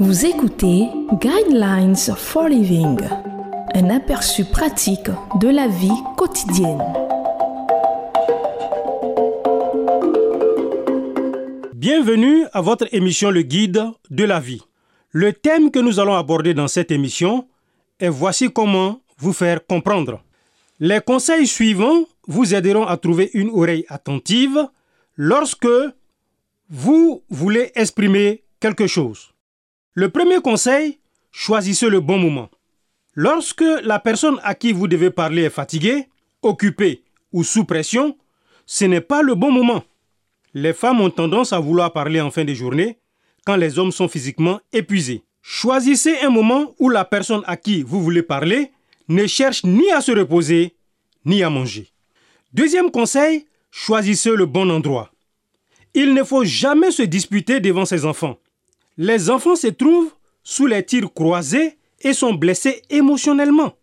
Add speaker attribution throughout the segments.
Speaker 1: Vous écoutez Guidelines for Living, un aperçu pratique de la vie quotidienne.
Speaker 2: Bienvenue à votre émission Le Guide de la vie. Le thème que nous allons aborder dans cette émission est Voici comment vous faire comprendre. Les conseils suivants vous aideront à trouver une oreille attentive lorsque vous voulez exprimer quelque chose. Le premier conseil, choisissez le bon moment. Lorsque la personne à qui vous devez parler est fatiguée, occupée ou sous pression, ce n'est pas le bon moment. Les femmes ont tendance à vouloir parler en fin de journée quand les hommes sont physiquement épuisés. Choisissez un moment où la personne à qui vous voulez parler ne cherche ni à se reposer ni à manger. Deuxième conseil, choisissez le bon endroit. Il ne faut jamais se disputer devant ses enfants. Les enfants se trouvent sous les tirs croisés et sont blessés émotionnellement.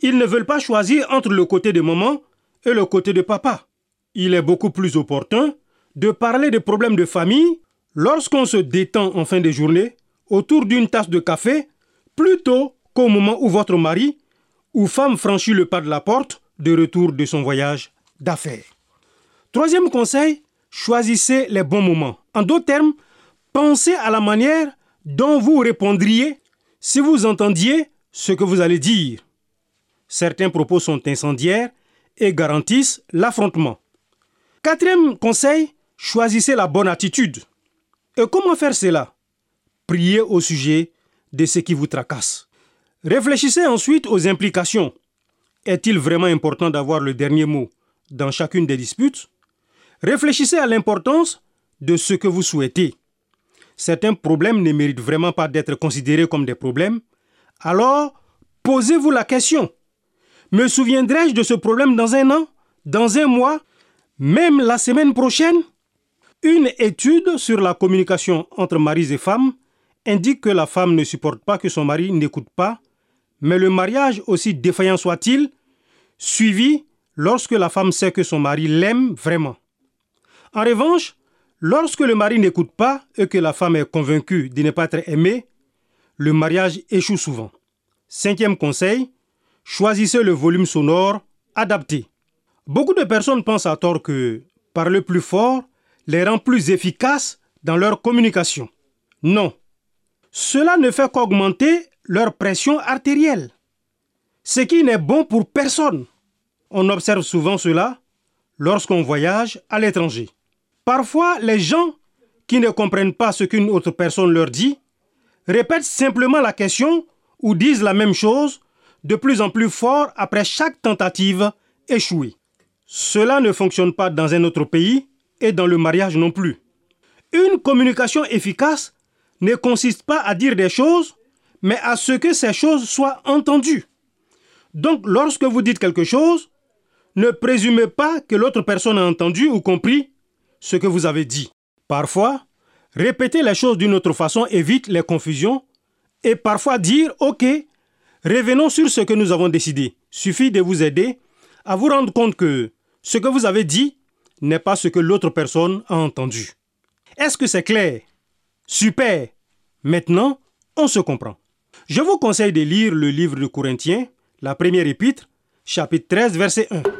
Speaker 2: Ils ne veulent pas choisir entre le côté de maman et le côté de papa. Il est beaucoup plus opportun de parler des problèmes de famille lorsqu'on se détend en fin de journée autour d'une tasse de café plutôt qu'au moment où votre mari ou femme franchit le pas de la porte de retour de son voyage d'affaires. Troisième conseil, choisissez les bons moments. En d'autres termes, Pensez à la manière dont vous répondriez si vous entendiez ce que vous allez dire. Certains propos sont incendiaires et garantissent l'affrontement. Quatrième conseil, choisissez la bonne attitude. Et comment faire cela? Priez au sujet de ce qui vous tracasse. Réfléchissez ensuite aux implications. Est-il vraiment important d'avoir le dernier mot dans chacune des disputes? Réfléchissez à l'importance de ce que vous souhaitez certains problèmes ne méritent vraiment pas d'être considérés comme des problèmes, alors posez-vous la question. Me souviendrai-je de ce problème dans un an, dans un mois, même la semaine prochaine? Une étude sur la communication entre maris et femmes indique que la femme ne supporte pas que son mari n'écoute pas, mais le mariage, aussi défaillant soit-il, suivi lorsque la femme sait que son mari l'aime vraiment. En revanche, Lorsque le mari n'écoute pas et que la femme est convaincue de ne pas être aimée, le mariage échoue souvent. Cinquième conseil, choisissez le volume sonore adapté. Beaucoup de personnes pensent à tort que parler plus fort les rend plus efficaces dans leur communication. Non. Cela ne fait qu'augmenter leur pression artérielle, ce qui n'est bon pour personne. On observe souvent cela lorsqu'on voyage à l'étranger. Parfois, les gens qui ne comprennent pas ce qu'une autre personne leur dit répètent simplement la question ou disent la même chose de plus en plus fort après chaque tentative échouée. Cela ne fonctionne pas dans un autre pays et dans le mariage non plus. Une communication efficace ne consiste pas à dire des choses, mais à ce que ces choses soient entendues. Donc lorsque vous dites quelque chose, ne présumez pas que l'autre personne a entendu ou compris ce que vous avez dit. Parfois, répéter les choses d'une autre façon évite les confusions et parfois dire OK, revenons sur ce que nous avons décidé. Suffit de vous aider à vous rendre compte que ce que vous avez dit n'est pas ce que l'autre personne a entendu. Est-ce que c'est clair? Super Maintenant, on se comprend. Je vous conseille de lire le livre de Corinthiens, la première épître, chapitre 13, verset 1.